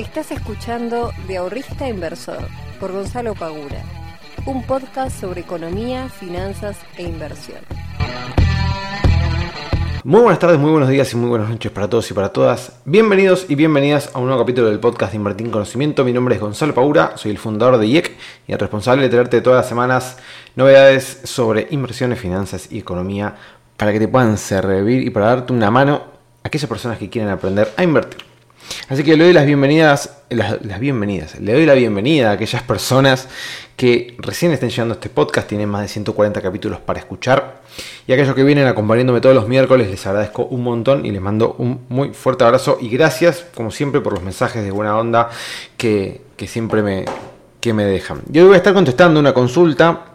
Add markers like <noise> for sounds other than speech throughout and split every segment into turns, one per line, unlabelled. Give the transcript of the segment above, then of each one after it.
Estás escuchando De Ahorrista Inversor por Gonzalo Pagura, un podcast sobre economía, finanzas e inversión.
Muy buenas tardes, muy buenos días y muy buenas noches para todos y para todas. Bienvenidos y bienvenidas a un nuevo capítulo del podcast de Invertir en Conocimiento. Mi nombre es Gonzalo Pagura, soy el fundador de IEC y el responsable de traerte todas las semanas novedades sobre inversiones, finanzas y economía para que te puedan servir y para darte una mano a aquellas personas que quieren aprender a invertir. Así que le doy las bienvenidas, las, bienvenidas, le doy la bienvenida a aquellas personas que recién estén llegando a este podcast, tienen más de 140 capítulos para escuchar, y aquellos que vienen acompañándome todos los miércoles, les agradezco un montón y les mando un muy fuerte abrazo y gracias, como siempre, por los mensajes de buena onda que, siempre me, que me dejan. Yo voy a estar contestando una consulta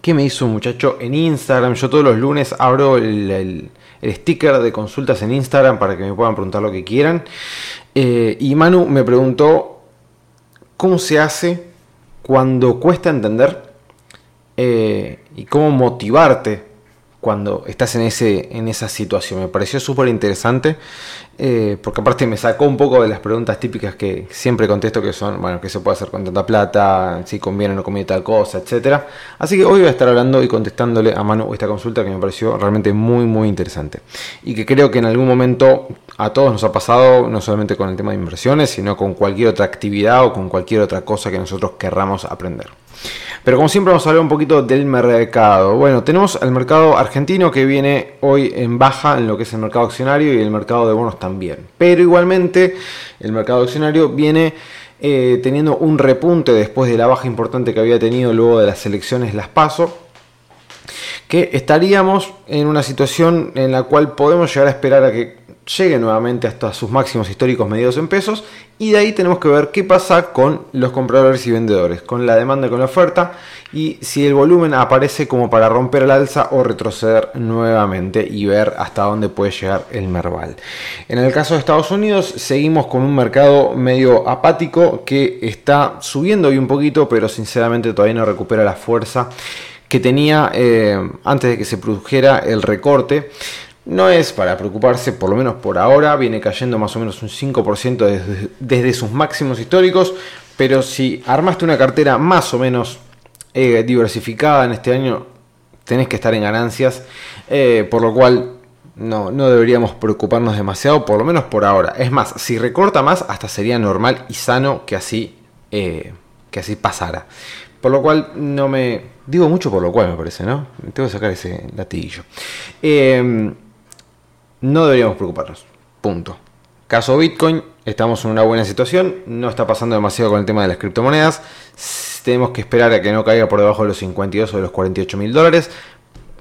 que me hizo un muchacho en Instagram. Yo todos los lunes abro el sticker de consultas en Instagram para que me puedan preguntar lo que quieran. Eh, y Manu me preguntó cómo se hace cuando cuesta entender eh, y cómo motivarte cuando estás en, ese, en esa situación. Me pareció súper interesante eh, porque aparte me sacó un poco de las preguntas típicas que siempre contesto que son, bueno, ¿qué se puede hacer con tanta plata? Si conviene o no conviene tal cosa, etcétera. Así que hoy voy a estar hablando y contestándole a mano esta consulta que me pareció realmente muy, muy interesante. Y que creo que en algún momento a todos nos ha pasado, no solamente con el tema de inversiones, sino con cualquier otra actividad o con cualquier otra cosa que nosotros querramos aprender. Pero como siempre vamos a hablar un poquito del mercado. Bueno, tenemos el mercado argentino que viene hoy en baja en lo que es el mercado accionario y el mercado de bonos también. Pero igualmente el mercado accionario viene eh, teniendo un repunte después de la baja importante que había tenido luego de las elecciones las PASO que estaríamos en una situación en la cual podemos llegar a esperar a que llegue nuevamente hasta sus máximos históricos medidos en pesos y de ahí tenemos que ver qué pasa con los compradores y vendedores, con la demanda y con la oferta y si el volumen aparece como para romper el alza o retroceder nuevamente y ver hasta dónde puede llegar el Merval. En el caso de Estados Unidos seguimos con un mercado medio apático que está subiendo hoy un poquito pero sinceramente todavía no recupera la fuerza que tenía eh, antes de que se produjera el recorte. No es para preocuparse, por lo menos por ahora, viene cayendo más o menos un 5% desde, sus máximos históricos, pero si armaste una cartera más o menos eh, diversificada en este año, tenés que estar en ganancias, eh, por lo cual no, no deberíamos preocuparnos demasiado, por lo menos por ahora. Es más, si recorta más, hasta sería normal y sano que así, eh, que así pasara. Por lo cual no me... Digo mucho por lo cual me parece, ¿no? Tengo que sacar ese latiguillo no deberíamos preocuparnos. Punto. Caso Bitcoin, estamos en una buena situación, no está pasando demasiado con el tema de las criptomonedas, tenemos que esperar a que no caiga por debajo de los 52 o de los 48 mil dólares,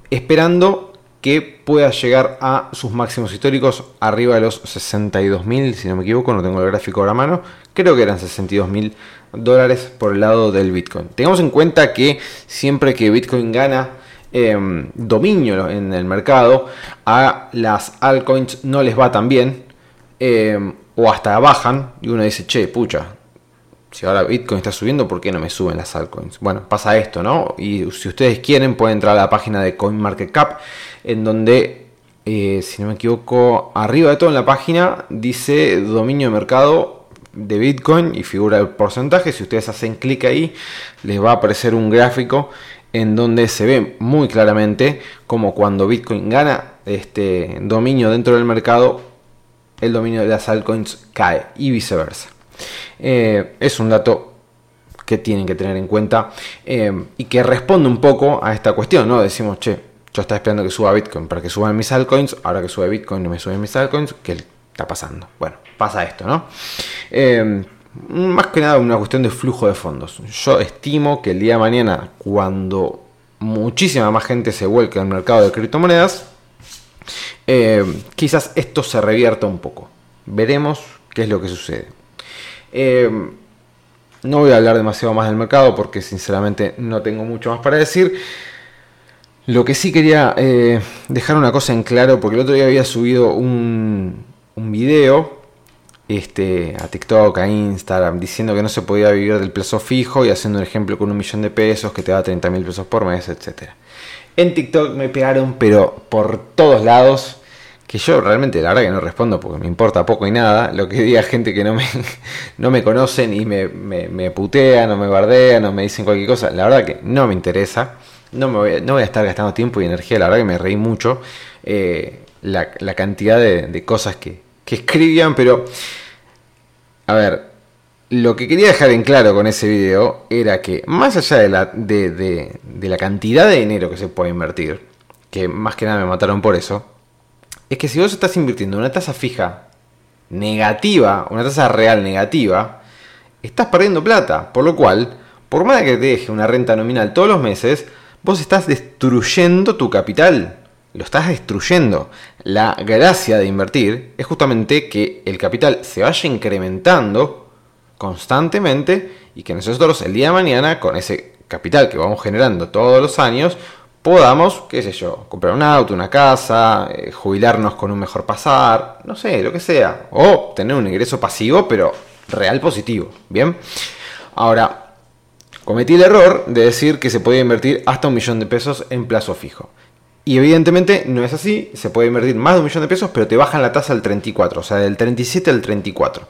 esperando que pueda llegar a sus máximos históricos arriba de los 62 mil, si no me equivoco, no tengo el gráfico ahora a mano, creo que eran 62 mil dólares por el lado del Bitcoin. Tengamos en cuenta que siempre que Bitcoin gana Em, dominio en el mercado, a las altcoins no les va tan bien, em, o hasta bajan, y uno dice, che, pucha, si ahora Bitcoin está subiendo, ¿por qué no me suben las altcoins? Bueno, pasa esto, ¿no? Y si ustedes quieren, pueden entrar a la página de CoinMarketCap, en donde, eh, si no me equivoco, arriba de todo en la página dice dominio de mercado de Bitcoin y figura el porcentaje. Si ustedes hacen clic ahí, les va a aparecer un gráfico en donde se ve muy claramente como cuando Bitcoin gana este dominio dentro del mercado, el dominio de las altcoins cae y viceversa. Eh, es un dato que tienen que tener en cuenta eh, y que responde un poco a esta cuestión, ¿no? Decimos, che, yo estaba esperando que suba Bitcoin para que suban mis altcoins, ahora que sube Bitcoin no me suben mis altcoins, ¿qué está pasando? Bueno, pasa esto, ¿no? Eh, más que nada una cuestión de flujo de fondos. Yo estimo que el día de mañana, cuando muchísima más gente se vuelque al mercado de criptomonedas, eh, quizás esto se revierta un poco. Veremos qué es lo que sucede. Eh, no voy a hablar demasiado más del mercado porque sinceramente no tengo mucho más para decir. Lo que sí quería eh, dejar una cosa en claro, porque el otro día había subido un, un video este, a TikTok, a Instagram, diciendo que no se podía vivir del plazo fijo y haciendo un ejemplo con un millón de pesos que te da 30 mil pesos por mes, etc. En TikTok me pegaron, pero por todos lados, que yo realmente la verdad que no respondo porque me importa poco y nada, lo que diga gente que no me, <laughs> no me conocen y me, me, putean o me bardean o me dicen cualquier cosa, la verdad que no me interesa, no, me voy, no voy a estar gastando tiempo y energía, la verdad que me reí mucho eh, la, cantidad de, cosas que, que escribían, pero a ver, lo que quería dejar en claro con ese video era que más allá de la, de, de la cantidad de dinero que se puede invertir, que más que nada me mataron por eso, es que si vos estás invirtiendo una tasa fija negativa, una tasa real negativa, estás perdiendo plata. Por lo cual, por más que te deje una renta nominal todos los meses, vos estás destruyendo tu capital. Lo estás destruyendo. La gracia de invertir es justamente que el capital se vaya incrementando constantemente y que nosotros el día de mañana con ese capital que vamos generando todos los años podamos, qué sé yo, comprar un auto, una casa, eh, jubilarnos con un mejor pasar, no sé, lo que sea. O tener un ingreso pasivo, pero real positivo. Bien. Ahora, cometí el error de decir que se podía invertir hasta un millón de pesos en plazo fijo. Y evidentemente no es así, se puede invertir más de un millón de pesos, pero te bajan la tasa al 34, o sea, del 37 al 34.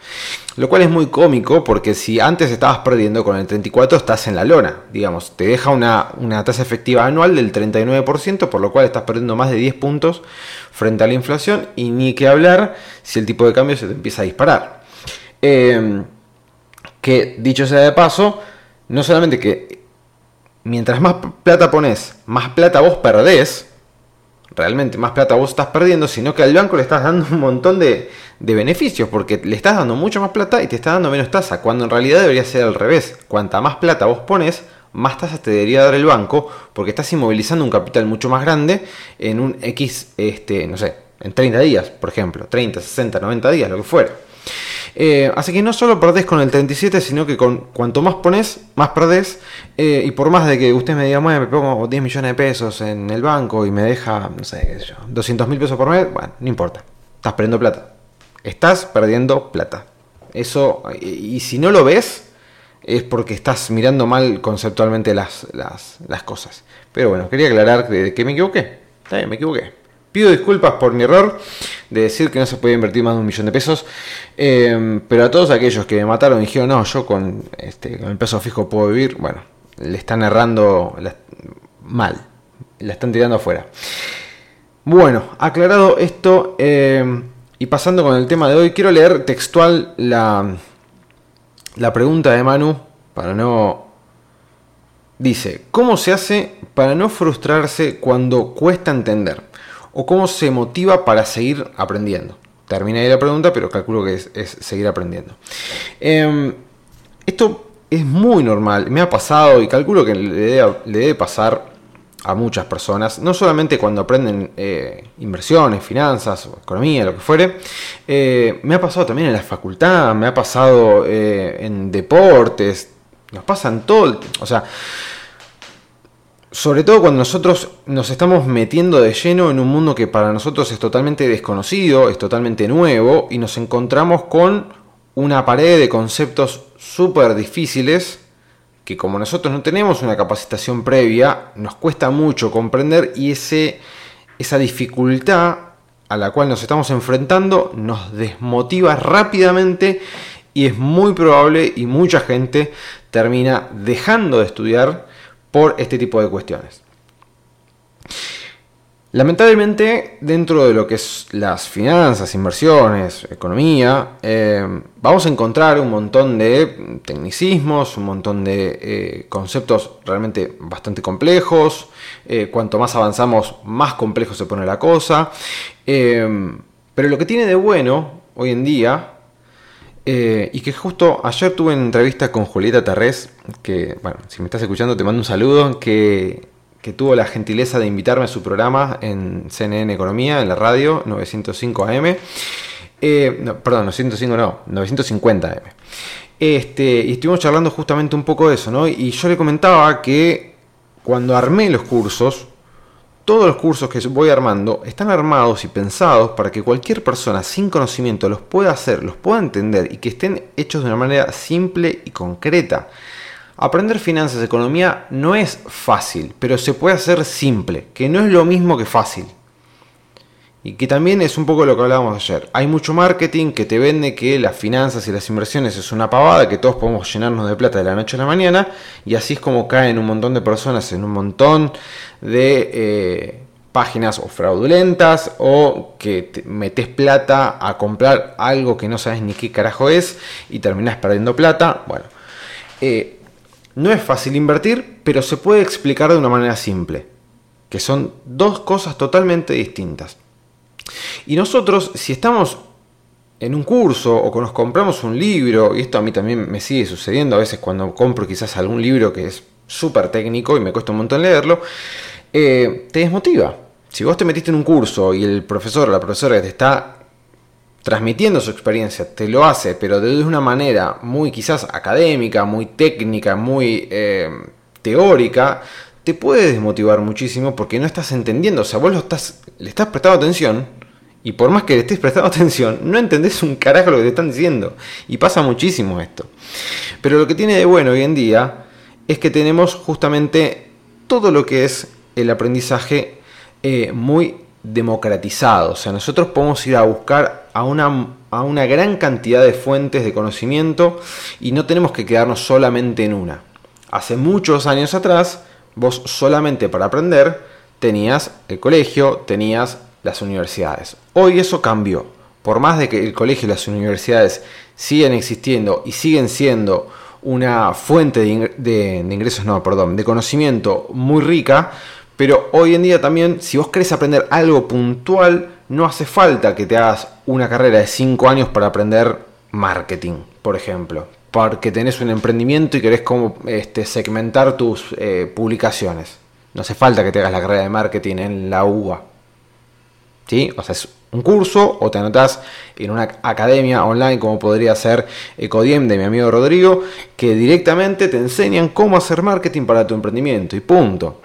Lo cual es muy cómico porque si antes estabas perdiendo con el 34 estás en la lona, digamos, te deja una, tasa efectiva anual del 39%, por lo cual estás perdiendo más de 10 puntos frente a la inflación y ni que hablar si el tipo de cambio se te empieza a disparar. Em, que dicho sea de paso, no solamente que mientras más plata pones, más plata vos perdés, realmente más plata vos estás perdiendo, sino que al banco le estás dando un montón de, beneficios, porque le estás dando mucho más plata y te está dando menos tasa, cuando en realidad debería ser al revés. Cuanta más plata vos pones, más tasas te debería dar el banco, porque estás inmovilizando un capital mucho más grande en un X, este, no sé, en 30 días, por ejemplo, 30, 60, 90 días, lo que fuera. Eh, así que no solo perdés con el 37, sino que con cuanto más pones, más perdés. Eh, y por más de que usted me diga, bueno, me pongo 10 millones de pesos en el banco y me deja, no sé, qué sé yo, 200 mil pesos por mes, bueno, no importa. Estás perdiendo plata. Estás perdiendo plata. Eso, y, si no lo ves, es porque estás mirando mal conceptualmente las, las, cosas. Pero bueno, quería aclarar que, que me equivoqué. Está bien, me equivoqué. Pido disculpas por mi error de decir que no se puede invertir más de un millón de pesos. Eh, pero a todos aquellos que me mataron y dijeron, no, yo con, este, con el peso fijo puedo vivir, bueno, le están errando mal. La están tirando afuera. Bueno, aclarado esto eh, y pasando con el tema de hoy, quiero leer textual la, la pregunta de Manu para no... Dice, ¿cómo se hace para no frustrarse cuando cuesta entender? O cómo se motiva para seguir aprendiendo. Termina ahí la pregunta, pero calculo que es, seguir aprendiendo. Em, esto es muy normal, me ha pasado y calculo que le debe, pasar a muchas personas, no solamente cuando aprenden eh, inversiones, finanzas, economía, lo que fuere, eh, me ha pasado también en la facultad, me ha pasado eh, en deportes, nos pasan todo, o sea, sobre todo cuando nosotros nos estamos metiendo de lleno en un mundo que para nosotros es totalmente desconocido, es totalmente nuevo, y nos encontramos con una pared de conceptos súper difíciles que como nosotros no tenemos una capacitación previa, nos cuesta mucho comprender y ese, esa dificultad a la cual nos estamos enfrentando nos desmotiva rápidamente y es muy probable y mucha gente termina dejando de estudiar por este tipo de cuestiones. Lamentablemente, dentro de lo que es las finanzas, inversiones, economía, eh, vamos a encontrar un montón de tecnicismos, un montón de eh, conceptos realmente bastante complejos. Eh, cuanto más avanzamos, más complejo se pone la cosa. pero lo que tiene de bueno hoy en día eh, y que justo ayer tuve una entrevista con Julieta Terrés, que, bueno, si me estás escuchando te mando un saludo, que, tuvo la gentileza de invitarme a su programa en CNN Economía, en la radio 905 AM. Eh, perdón, 905 no, 950 AM. Este, y estuvimos charlando justamente un poco de eso, ¿no? Y yo le comentaba que cuando armé los cursos, todos los cursos que voy armando están armados y pensados para que cualquier persona sin conocimiento los pueda hacer, los pueda entender y que estén hechos de una manera simple y concreta. Aprender finanzas, economía no es fácil, pero se puede hacer simple, que no es lo mismo que fácil. Y que también es un poco lo que hablábamos ayer. Hay mucho marketing que te vende que las finanzas y las inversiones es una pavada, que todos podemos llenarnos de plata de la noche a la mañana. Y así es como caen un montón de personas en un montón de eh, páginas o fraudulentas o que te metes plata a comprar algo que no sabes ni qué carajo es y terminas perdiendo plata. Bueno, eh, no es fácil invertir, pero se puede explicar de una manera simple, que son dos cosas totalmente distintas. Y nosotros, si estamos en un curso o nos compramos un libro, y esto a mí también me sigue sucediendo a veces cuando compro quizás algún libro que es súper técnico y me cuesta un montón leerlo, eh, te desmotiva. Si vos te metiste en un curso y el profesor o la profesora que te está transmitiendo su experiencia te lo hace, pero de una manera muy quizás académica, muy técnica, muy eh, teórica, te puede desmotivar muchísimo porque no estás entendiendo. O sea, vos lo estás, le estás prestando atención y por más que le estés prestando <laughs> atención, no entendés un carajo lo que te están diciendo. Y pasa muchísimo esto. Pero lo que tiene de bueno hoy en día es que tenemos justamente todo lo que es el aprendizaje eh, muy democratizado. O sea, nosotros podemos ir a buscar a una, a una gran cantidad de fuentes de conocimiento y no tenemos que quedarnos solamente en una. Hace muchos años atrás, vos solamente para aprender tenías el colegio, tenías las universidades. Hoy eso cambió. Por más de que el colegio y las universidades siguen existiendo y siguen siendo una fuente de, ingresos, no, perdón, de conocimiento muy rica, pero hoy en día también, si vos querés aprender algo puntual, no hace falta que te hagas una carrera de 5 años para aprender marketing, por ejemplo. Porque tenés un emprendimiento y querés como, este, segmentar tus eh, publicaciones. No hace falta que te hagas la carrera de marketing en la UBA. ¿Sí? O sea, es un curso o te anotás en una academia online como podría ser Ecodiem de mi amigo Rodrigo, que directamente te enseñan cómo hacer marketing para tu emprendimiento y punto.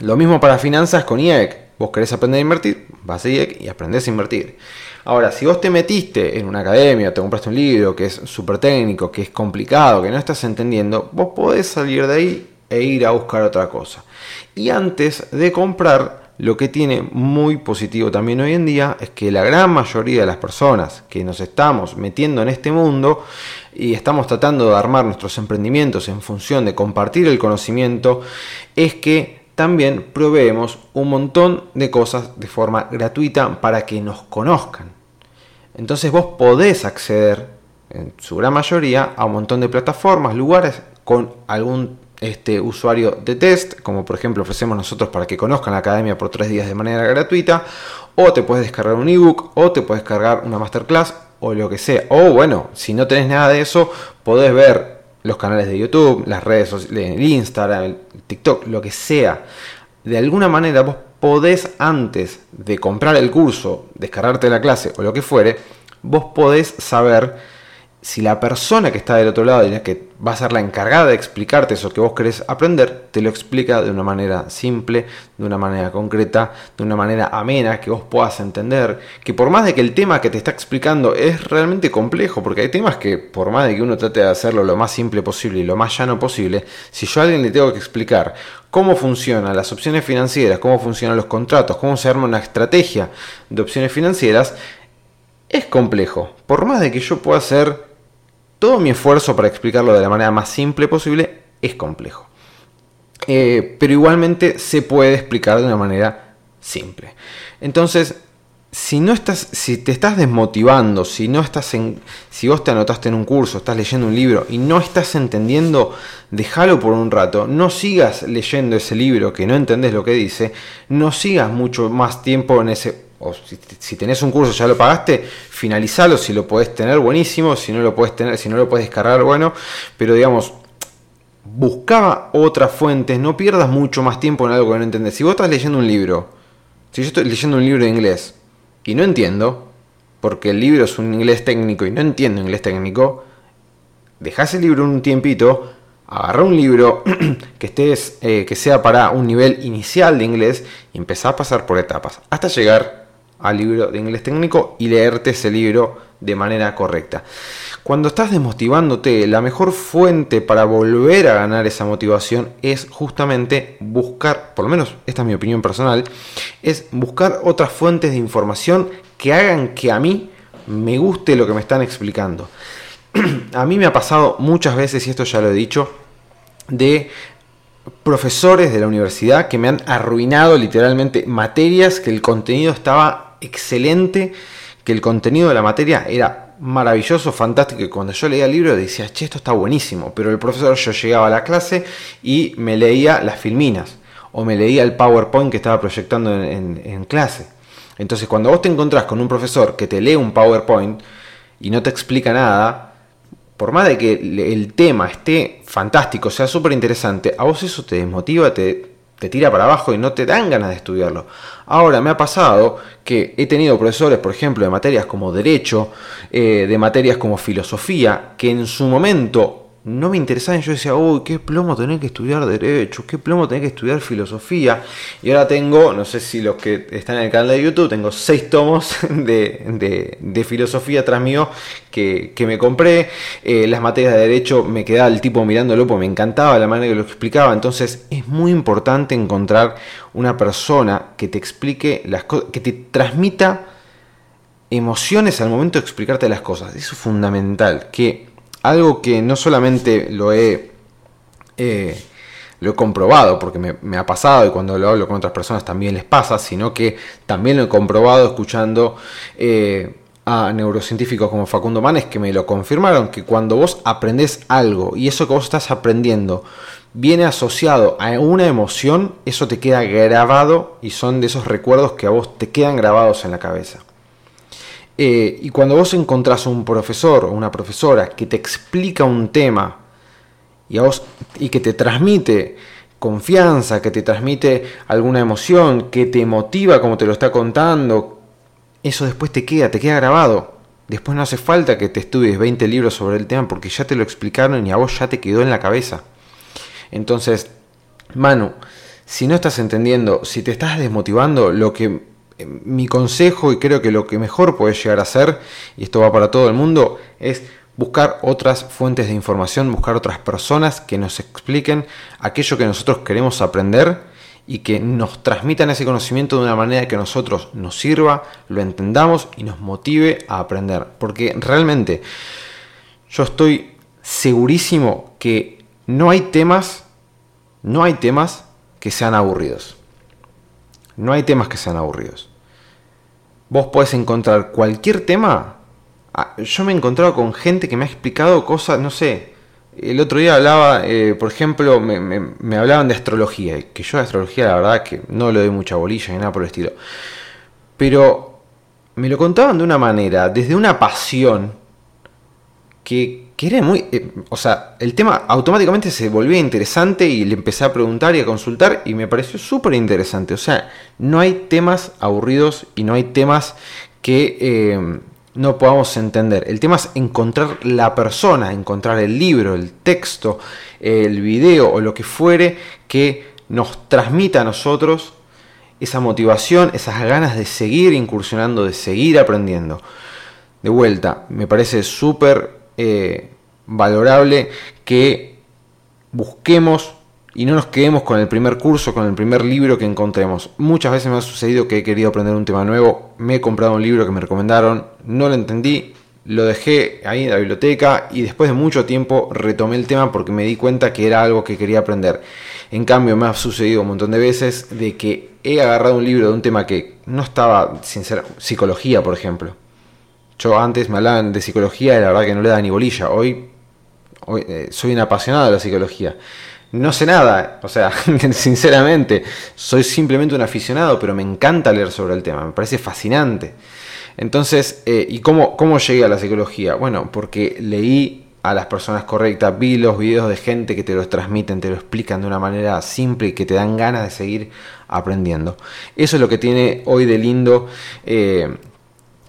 Lo mismo para finanzas con IEC. Vos querés aprender a invertir, vas a IEC y aprendés a invertir. Ahora, si vos te metiste en una academia, te compraste un libro que es súper técnico, que es complicado, que no estás entendiendo, vos podés salir de ahí e ir a buscar otra cosa. Y antes de comprar, lo que tiene muy positivo también hoy en día es que la gran mayoría de las personas que nos estamos metiendo en este mundo y estamos tratando de armar nuestros emprendimientos en función de compartir el conocimiento, es que también proveemos un montón de cosas de forma gratuita para que nos conozcan. Entonces vos podés acceder, en su gran mayoría, a un montón de plataformas, lugares con algún este, usuario de test, como por ejemplo ofrecemos nosotros para que conozcan la academia por tres días de manera gratuita, o te puedes descargar un ebook, o te puedes cargar una masterclass, o lo que sea. O bueno, si no tenés nada de eso, podés ver los canales de YouTube, las redes sociales, el Instagram, el TikTok, lo que sea. De alguna manera vos podés antes de comprar el curso, descargarte la clase o lo que fuere, vos podés saber si la persona que está del otro lado y que va a ser la encargada de explicarte eso que vos querés aprender, te lo explica de una manera simple, de una manera concreta, de una manera amena, que vos puedas entender, que por más de que el tema que te está explicando es realmente complejo, porque hay temas que por más de que uno trate de hacerlo lo más simple posible y lo más llano posible, si yo a alguien le tengo que explicar cómo funcionan las opciones financieras, cómo funcionan los contratos, cómo se arma una estrategia de opciones financieras, es complejo. Por más de que yo pueda hacer todo mi esfuerzo para explicarlo de la manera más simple posible es complejo. Eh, pero igualmente se puede explicar de una manera simple. Entonces, si no estás, si te estás desmotivando, si no estás en, si vos te anotaste en un curso, estás leyendo un libro y no estás entendiendo, déjalo por un rato. No sigas leyendo ese libro que no entendés lo que dice. No sigas mucho más tiempo en ese o si, tenés un curso ya lo pagaste, finalizalo. Si lo podés tener, buenísimo, si no lo podés tener, si no lo puedes descargar, bueno, pero digamos, buscaba otras fuentes, no pierdas mucho más tiempo en algo que no entendés. Si vos estás leyendo un libro, si yo estoy leyendo un libro de inglés y no entiendo, porque el libro es un inglés técnico y no entiendo inglés técnico, dejás el libro un tiempito, agarra un libro <clears throat> que estés eh, que sea para un nivel inicial de inglés y empezá a pasar por etapas hasta llegar al libro de inglés técnico y leerte ese libro de manera correcta. Cuando estás desmotivándote, la mejor fuente para volver a ganar esa motivación es justamente buscar, por lo menos esta es mi opinión personal, es buscar otras fuentes de información que hagan que a mí me guste lo que me están explicando. <clears throat> a mí me ha pasado muchas veces, y esto ya lo he dicho, de profesores de la universidad que me han arruinado literalmente materias que el contenido estaba excelente, que el contenido de la materia era maravilloso, fantástico, y cuando yo leía el libro decía, che, esto está buenísimo, pero el profesor yo llegaba a la clase y me leía las filminas, o me leía el PowerPoint que estaba proyectando en, en clase. Entonces cuando vos te encontrás con un profesor que te lee un PowerPoint y no te explica nada, por más de que el tema esté fantástico, sea súper interesante, a vos eso te desmotiva, te, te tira para abajo y no te dan ganas de estudiarlo. Ahora, me ha pasado que he tenido profesores, por ejemplo, de materias como derecho, eh, de materias como filosofía, que en su momento no me interesaba. Yo decía, uy, qué plomo tener que estudiar Derecho, qué plomo tener que estudiar Filosofía. Y ahora tengo, no sé si los que están en el canal de YouTube, tengo seis tomos <laughs> de, Filosofía tras mío que, me compré. Eh, las materias de Derecho me quedaba el tipo mirándolo porque me encantaba la manera que lo explicaba. Entonces es muy importante encontrar una persona que te explique las cosas, que te transmita emociones al momento de explicarte las cosas. Eso es fundamental. Que algo que no solamente lo he, eh, lo he comprobado, porque me, ha pasado y cuando lo hablo con otras personas también les pasa, sino que también lo he comprobado escuchando eh, a neurocientíficos como Facundo Manes que me lo confirmaron, que cuando vos aprendés algo y eso que vos estás aprendiendo viene asociado a una emoción, eso te queda grabado y son de esos recuerdos que a vos te quedan grabados en la cabeza. Eh, y cuando vos encontrás un profesor o una profesora que te explica un tema y, vos, y que te transmite confianza, que te transmite alguna emoción, que te motiva como te lo está contando, eso después te queda, te queda grabado. Después no hace falta que te estudies 20 libros sobre el tema porque ya te lo explicaron y a vos ya te quedó en la cabeza. Entonces, Manu, si no estás entendiendo, si te estás desmotivando, lo que mi consejo y creo que lo que mejor puede llegar a hacer, y esto va para todo el mundo, es buscar otras fuentes de información, buscar otras personas que nos expliquen aquello que nosotros queremos aprender y que nos transmitan ese conocimiento de una manera que a nosotros nos sirva, lo entendamos y nos motive a aprender. Porque realmente yo estoy segurísimo que no hay temas, no hay temas que sean aburridos. No hay temas que sean aburridos. Vos podés encontrar cualquier tema. Ah, yo me he encontrado con gente que me ha explicado cosas, no sé. El otro día hablaba, eh, por ejemplo, me, hablaban de astrología. Que yo de astrología, la verdad, que no le doy mucha bolilla ni nada por el estilo. Pero me lo contaban de una manera, desde una pasión, que que era muy... Eh, o sea, el tema automáticamente se volvía interesante y le empecé a preguntar y a consultar y me pareció súper interesante. O sea, no hay temas aburridos y no hay temas que eh, no podamos entender. El tema es encontrar la persona, encontrar el libro, el texto, el video o lo que fuere que nos transmita a nosotros esa motivación, esas ganas de seguir incursionando, de seguir aprendiendo. De vuelta, me parece súper eh, valorable que busquemos y no nos quedemos con el primer curso, con el primer libro que encontremos. Muchas veces me ha sucedido que he querido aprender un tema nuevo, me he comprado un libro que me recomendaron, no lo entendí, lo dejé ahí en la biblioteca y después de mucho tiempo retomé el tema porque me di cuenta que era algo que quería aprender. En cambio me ha sucedido un montón de veces de que he agarrado un libro de un tema que no estaba, sincera, psicología por ejemplo yo antes me hablaban de psicología y la verdad que no le da ni bolilla. Hoy, hoy eh, soy un apasionado de la psicología. No sé nada, o sea, <laughs> sinceramente, soy simplemente un aficionado, pero me encanta leer sobre el tema, me parece fascinante. Entonces, eh, ¿y cómo, cómo llegué a la psicología? Bueno, porque leí a las personas correctas, vi los videos de gente que te los transmiten, te lo explican de una manera simple y que te dan ganas de seguir aprendiendo. Eso es lo que tiene hoy de lindo eh,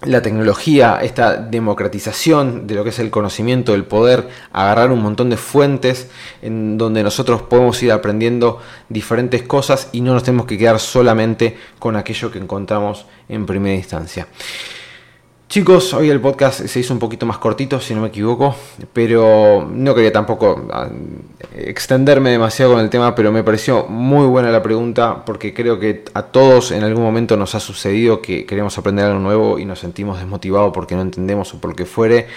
la tecnología, esta democratización de lo que es el conocimiento, el poder agarrar un montón de fuentes en donde nosotros podemos ir aprendiendo diferentes cosas y no nos tenemos que quedar solamente con aquello que encontramos en primera instancia. Chicos, hoy el podcast se hizo un poquito más cortito, si no me equivoco, pero no quería tampoco ah, extenderme demasiado con el tema, pero me pareció muy buena la pregunta porque creo que a todos en algún momento nos ha sucedido que queremos aprender algo nuevo y nos sentimos desmotivados porque no entendemos o por lo que fuere.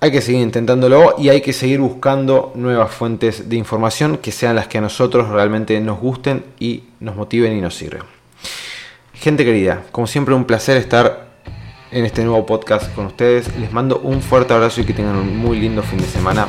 Hay que seguir intentándolo y hay que seguir buscando nuevas fuentes de información que sean las que a nosotros realmente nos gusten y nos motiven y nos sirven. Gente querida, como siempre un placer estar en este nuevo podcast con ustedes. Les mando un fuerte abrazo y que tengan un muy lindo fin de semana.